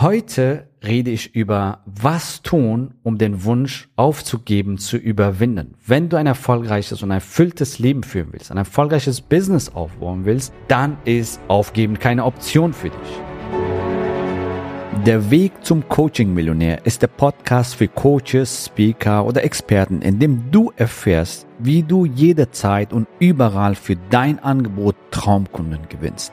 Heute rede ich über was tun, um den Wunsch aufzugeben zu überwinden. Wenn du ein erfolgreiches und erfülltes Leben führen willst, ein erfolgreiches Business aufbauen willst, dann ist Aufgeben keine Option für dich. Der Weg zum Coaching-Millionär ist der Podcast für Coaches, Speaker oder Experten, in dem du erfährst, wie du jederzeit und überall für dein Angebot Traumkunden gewinnst.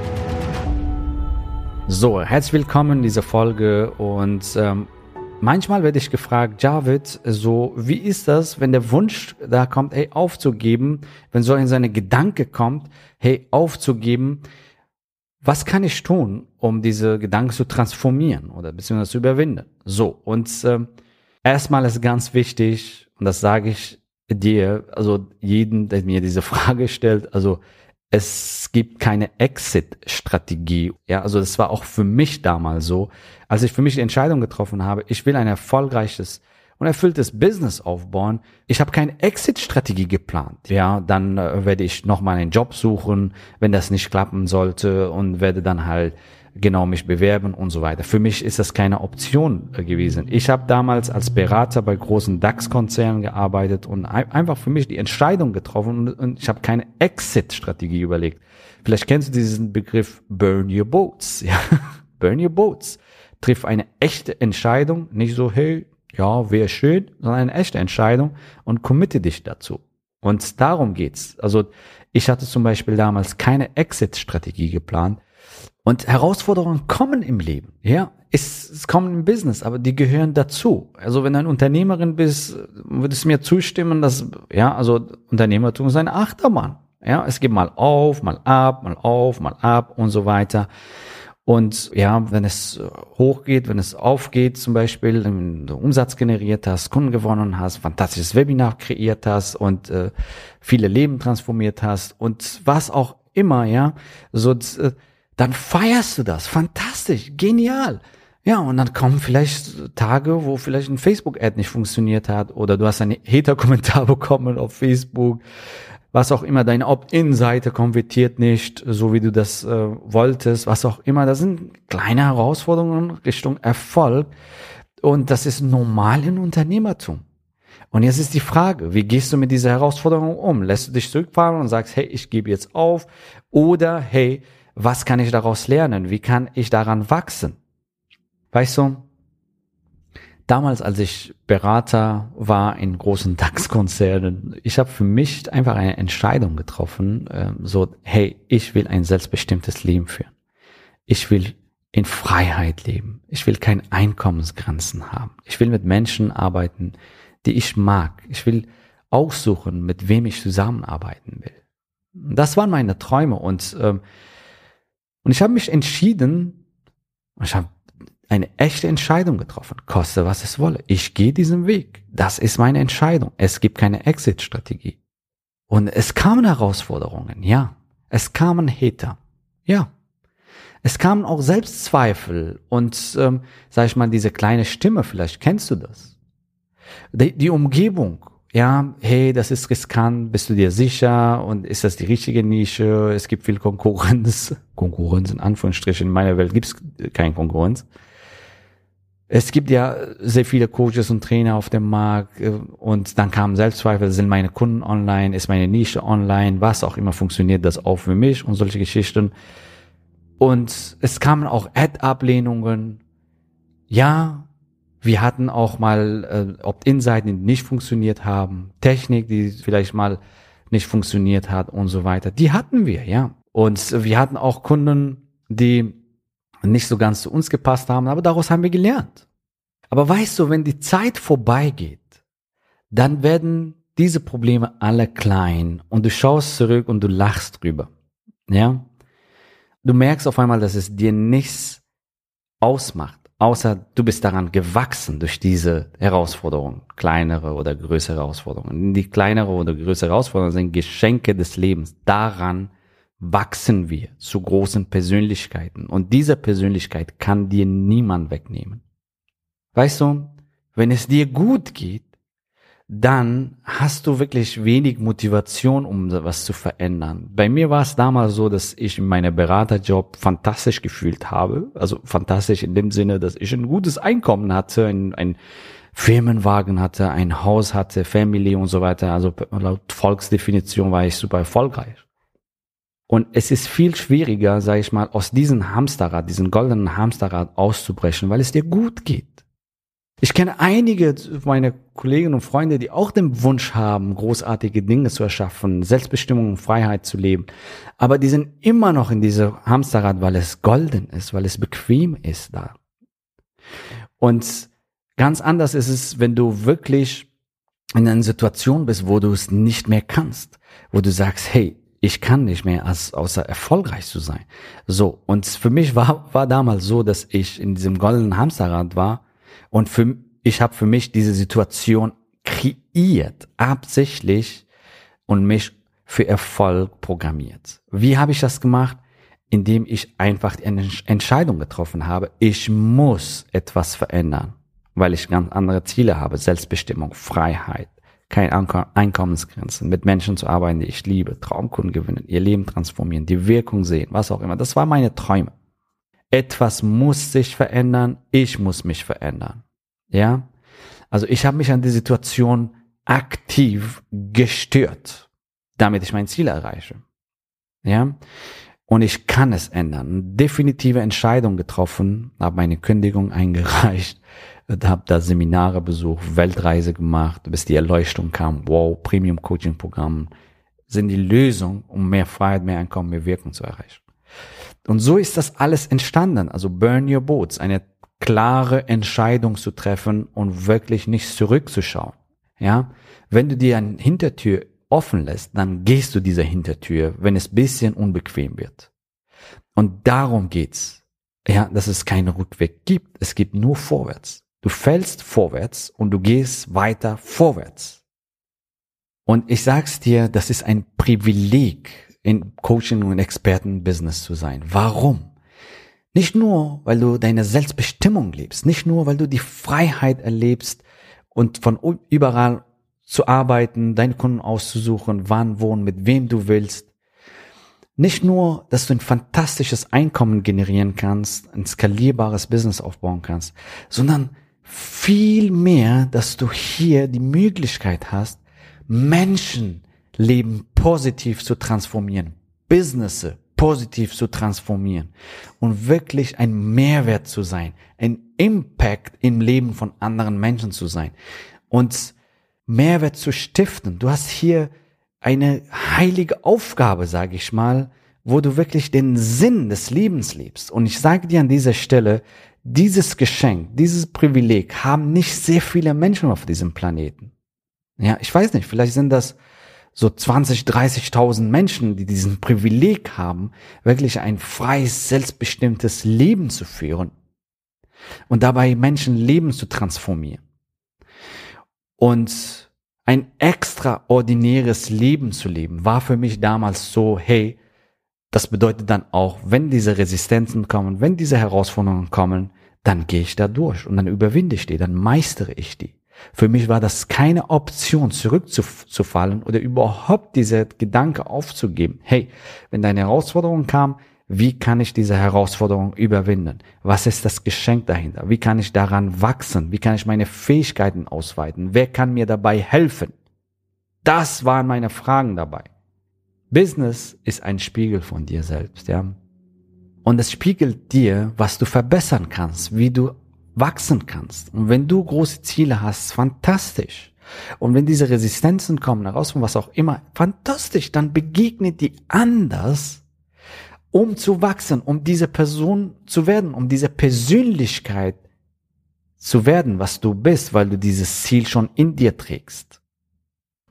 So, herzlich willkommen in dieser Folge und ähm, manchmal werde ich gefragt, Javid, so wie ist das, wenn der Wunsch da kommt, hey, aufzugeben, wenn so in seine Gedanke kommt, hey, aufzugeben, was kann ich tun, um diese Gedanken zu transformieren oder beziehungsweise zu überwinden? So, und ähm, erstmal ist ganz wichtig, und das sage ich dir, also jeden, der mir diese Frage stellt, also es gibt keine Exit-Strategie. Ja, also das war auch für mich damals so, als ich für mich die Entscheidung getroffen habe, ich will ein erfolgreiches und erfülltes Business aufbauen. Ich habe keine Exit-Strategie geplant. Ja, dann äh, werde ich nochmal einen Job suchen, wenn das nicht klappen sollte und werde dann halt genau mich bewerben und so weiter. Für mich ist das keine Option äh, gewesen. Ich habe damals als Berater bei großen DAX-Konzernen gearbeitet und einfach für mich die Entscheidung getroffen und ich habe keine Exit-Strategie überlegt. Vielleicht kennst du diesen Begriff Burn Your Boats. Ja? Burn Your Boats. Triff eine echte Entscheidung, nicht so, hey, ja, wäre schön, sondern eine echte Entscheidung und committe dich dazu. Und darum geht's. Also ich hatte zum Beispiel damals keine Exit-Strategie geplant. Und Herausforderungen kommen im Leben, ja. Es, es kommen im Business, aber die gehören dazu. Also wenn du ein Unternehmerin bist, würdest du mir zustimmen, dass, ja, also Unternehmertum ist eine Achterbahn. Ja, es geht mal auf, mal ab, mal auf, mal ab und so weiter. Und ja, wenn es hochgeht, wenn es aufgeht, zum Beispiel, wenn du Umsatz generiert hast, Kunden gewonnen hast, fantastisches Webinar kreiert hast und äh, viele Leben transformiert hast und was auch immer, ja, so äh, dann feierst du das. Fantastisch, genial. Ja, und dann kommen vielleicht Tage, wo vielleicht ein Facebook-Ad nicht funktioniert hat oder du hast einen Hater-Kommentar bekommen auf Facebook, was auch immer, deine Opt-in-Seite konvertiert nicht, so wie du das äh, wolltest, was auch immer. Das sind kleine Herausforderungen Richtung Erfolg und das ist normal in Unternehmertum. Und jetzt ist die Frage, wie gehst du mit dieser Herausforderung um? Lässt du dich zurückfahren und sagst, hey, ich gebe jetzt auf oder hey, was kann ich daraus lernen? Wie kann ich daran wachsen? Weißt du, damals, als ich Berater war in großen DAX-Konzernen, ich habe für mich einfach eine Entscheidung getroffen, äh, so, hey, ich will ein selbstbestimmtes Leben führen. Ich will in Freiheit leben. Ich will keine Einkommensgrenzen haben. Ich will mit Menschen arbeiten, die ich mag. Ich will aussuchen, mit wem ich zusammenarbeiten will. Das waren meine Träume und ähm, und ich habe mich entschieden, ich habe eine echte Entscheidung getroffen, koste was es wolle. Ich gehe diesen Weg. Das ist meine Entscheidung. Es gibt keine Exit-Strategie. Und es kamen Herausforderungen, ja. Es kamen Hater, ja. Es kamen auch Selbstzweifel und, ähm, sag ich mal, diese kleine Stimme, vielleicht kennst du das. Die, die Umgebung ja, hey, das ist riskant, bist du dir sicher und ist das die richtige Nische? Es gibt viel Konkurrenz. Konkurrenz in Anführungsstrichen. In meiner Welt gibt es keine Konkurrenz. Es gibt ja sehr viele Coaches und Trainer auf dem Markt äh, und dann kamen Selbstzweifel, sind meine Kunden online, ist meine Nische online, was auch immer funktioniert das auch für mich und solche Geschichten. Und es kamen auch Ad-Ablehnungen. Ja, wir hatten auch mal äh, Opt-in-Seiten, die nicht funktioniert haben, Technik, die vielleicht mal nicht funktioniert hat und so weiter. Die hatten wir, ja. Und wir hatten auch Kunden, die nicht so ganz zu uns gepasst haben, aber daraus haben wir gelernt. Aber weißt du, wenn die Zeit vorbeigeht, dann werden diese Probleme alle klein und du schaust zurück und du lachst drüber. Ja? Du merkst auf einmal, dass es dir nichts ausmacht außer du bist daran gewachsen durch diese Herausforderungen, kleinere oder größere Herausforderungen. Die kleinere oder größere Herausforderungen sind Geschenke des Lebens. Daran wachsen wir zu großen Persönlichkeiten. Und diese Persönlichkeit kann dir niemand wegnehmen. Weißt du, wenn es dir gut geht, dann hast du wirklich wenig Motivation, um was zu verändern. Bei mir war es damals so, dass ich in Beraterjob fantastisch gefühlt habe. Also fantastisch in dem Sinne, dass ich ein gutes Einkommen hatte, ein, ein Firmenwagen hatte, ein Haus hatte, Family und so weiter. Also laut Volksdefinition war ich super erfolgreich. Und es ist viel schwieriger, sage ich mal, aus diesem Hamsterrad, diesen goldenen Hamsterrad auszubrechen, weil es dir gut geht. Ich kenne einige meiner Kollegen und Freunde, die auch den Wunsch haben, großartige Dinge zu erschaffen, Selbstbestimmung und Freiheit zu leben. Aber die sind immer noch in dieser Hamsterrad, weil es golden ist, weil es bequem ist da. Und ganz anders ist es, wenn du wirklich in einer Situation bist, wo du es nicht mehr kannst, wo du sagst, hey, ich kann nicht mehr, als außer erfolgreich zu sein. So. Und für mich war, war damals so, dass ich in diesem goldenen Hamsterrad war, und für, ich habe für mich diese Situation kreiert, absichtlich und mich für Erfolg programmiert. Wie habe ich das gemacht? Indem ich einfach eine Entscheidung getroffen habe. Ich muss etwas verändern, weil ich ganz andere Ziele habe. Selbstbestimmung, Freiheit, keine Einkommensgrenzen, mit Menschen zu arbeiten, die ich liebe, Traumkunden gewinnen, ihr Leben transformieren, die Wirkung sehen, was auch immer. Das waren meine Träume. Etwas muss sich verändern, ich muss mich verändern. Ja? Also ich habe mich an die Situation aktiv gestört, damit ich mein Ziel erreiche. Ja? Und ich kann es ändern. Definitive Entscheidung getroffen, habe meine Kündigung eingereicht, habe da Seminare besucht, Weltreise gemacht, bis die Erleuchtung kam. Wow, Premium Coaching Programm sind die Lösung, um mehr Freiheit, mehr Einkommen, mehr Wirkung zu erreichen. Und so ist das alles entstanden. Also Burn Your Boats, eine klare Entscheidung zu treffen und wirklich nicht zurückzuschauen. Ja, wenn du dir eine Hintertür offen lässt, dann gehst du dieser Hintertür, wenn es bisschen unbequem wird. Und darum geht's. Ja, dass es keinen Rückweg gibt. Es gibt nur vorwärts. Du fällst vorwärts und du gehst weiter vorwärts. Und ich sag's dir, das ist ein Privileg, in Coaching und Expertenbusiness zu sein. Warum? Nicht nur, weil du deine Selbstbestimmung lebst, nicht nur, weil du die Freiheit erlebst und von überall zu arbeiten, deine Kunden auszusuchen, wann, wo und mit wem du willst. Nicht nur, dass du ein fantastisches Einkommen generieren kannst, ein skalierbares Business aufbauen kannst, sondern viel mehr, dass du hier die Möglichkeit hast, Menschen Leben positiv zu transformieren, Business positiv zu transformieren und wirklich ein Mehrwert zu sein, ein Impact im Leben von anderen Menschen zu sein und Mehrwert zu stiften. Du hast hier eine heilige Aufgabe, sage ich mal, wo du wirklich den Sinn des Lebens lebst. Und ich sage dir an dieser Stelle, dieses Geschenk, dieses Privileg haben nicht sehr viele Menschen auf diesem Planeten. Ja, ich weiß nicht, vielleicht sind das so 20, 30.000 Menschen, die diesen Privileg haben, wirklich ein freies, selbstbestimmtes Leben zu führen und dabei Menschen Leben zu transformieren und ein extraordinäres Leben zu leben, war für mich damals so, hey, das bedeutet dann auch, wenn diese Resistenzen kommen, wenn diese Herausforderungen kommen, dann gehe ich da durch und dann überwinde ich die, dann meistere ich die. Für mich war das keine Option, zurückzufallen oder überhaupt diese Gedanke aufzugeben. Hey, wenn deine Herausforderung kam, wie kann ich diese Herausforderung überwinden? Was ist das Geschenk dahinter? Wie kann ich daran wachsen? Wie kann ich meine Fähigkeiten ausweiten? Wer kann mir dabei helfen? Das waren meine Fragen dabei. Business ist ein Spiegel von dir selbst, ja. Und es spiegelt dir, was du verbessern kannst, wie du wachsen kannst. Und wenn du große Ziele hast, fantastisch. Und wenn diese Resistenzen kommen, Herausforderungen, was auch immer, fantastisch, dann begegnet die anders, um zu wachsen, um diese Person zu werden, um diese Persönlichkeit zu werden, was du bist, weil du dieses Ziel schon in dir trägst.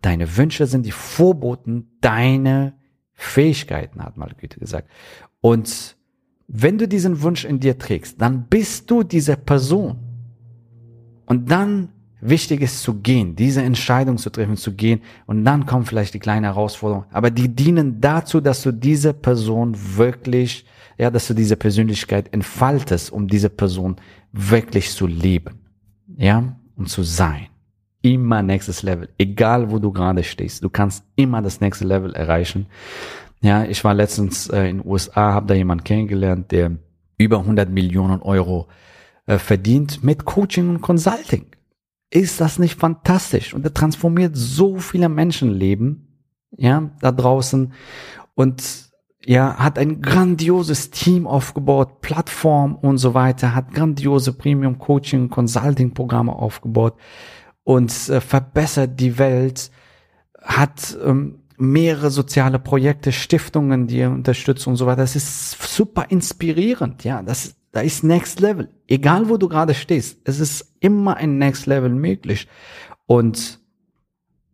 Deine Wünsche sind die Vorboten deiner Fähigkeiten, hat mal Goethe gesagt. Und wenn du diesen Wunsch in dir trägst, dann bist du diese Person. Und dann wichtig ist zu gehen, diese Entscheidung zu treffen, zu gehen. Und dann kommen vielleicht die kleinen Herausforderungen. Aber die dienen dazu, dass du diese Person wirklich, ja, dass du diese Persönlichkeit entfaltest, um diese Person wirklich zu leben. Ja, um zu sein. Immer nächstes Level. Egal wo du gerade stehst. Du kannst immer das nächste Level erreichen. Ja, ich war letztens äh, in den USA, habe da jemanden kennengelernt, der über 100 Millionen Euro äh, verdient mit Coaching und Consulting. Ist das nicht fantastisch? Und er transformiert so viele Menschenleben, ja, da draußen und ja, hat ein grandioses Team aufgebaut, Plattform und so weiter, hat grandiose Premium Coaching, Consulting Programme aufgebaut und äh, verbessert die Welt, hat ähm, mehrere soziale Projekte, Stiftungen, die er unterstützt und so weiter. Das ist super inspirierend, ja. Das, da ist Next Level. Egal wo du gerade stehst, es ist immer ein Next Level möglich. Und,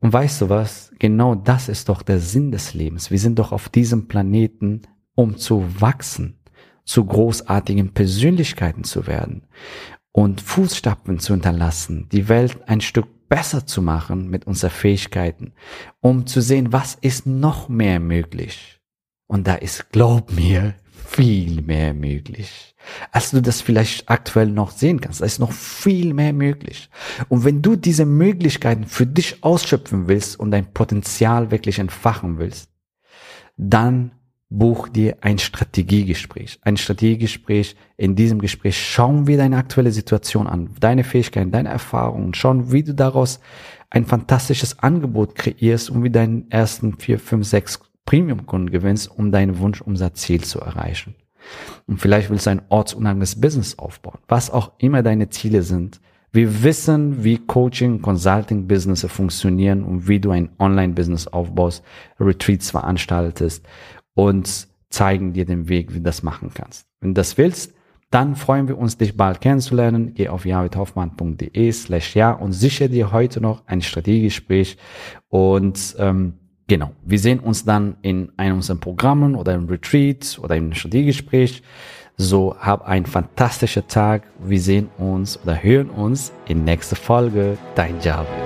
und weißt du was? Genau das ist doch der Sinn des Lebens. Wir sind doch auf diesem Planeten, um zu wachsen, zu großartigen Persönlichkeiten zu werden und Fußstapfen zu hinterlassen, die Welt ein Stück besser zu machen mit unseren Fähigkeiten, um zu sehen, was ist noch mehr möglich. Und da ist, glaub mir, viel mehr möglich, als du das vielleicht aktuell noch sehen kannst. Da ist noch viel mehr möglich. Und wenn du diese Möglichkeiten für dich ausschöpfen willst und dein Potenzial wirklich entfachen willst, dann buch dir ein Strategiegespräch. Ein Strategiegespräch. In diesem Gespräch schauen wir deine aktuelle Situation an, deine Fähigkeiten, deine Erfahrungen, schauen, wie du daraus ein fantastisches Angebot kreierst und wie deinen ersten vier, fünf, sechs Premium-Kunden gewinnst, um dein Wunschumsatzziel zu erreichen. Und vielleicht willst du ein ortsunabhängiges Business aufbauen, was auch immer deine Ziele sind. Wir wissen, wie Coaching, Consulting Business funktionieren und wie du ein Online-Business aufbaust, Retreats veranstaltest und zeigen dir den Weg, wie du das machen kannst. Wenn du das willst, dann freuen wir uns, dich bald kennenzulernen. Geh auf javidhoffmann.de slash ja und sichere dir heute noch ein Strategiegespräch. Und ähm, genau, wir sehen uns dann in einem unserer Programmen oder im Retreat oder im Strategiegespräch. So, hab einen fantastischen Tag. Wir sehen uns oder hören uns in nächster Folge. Dein Javid.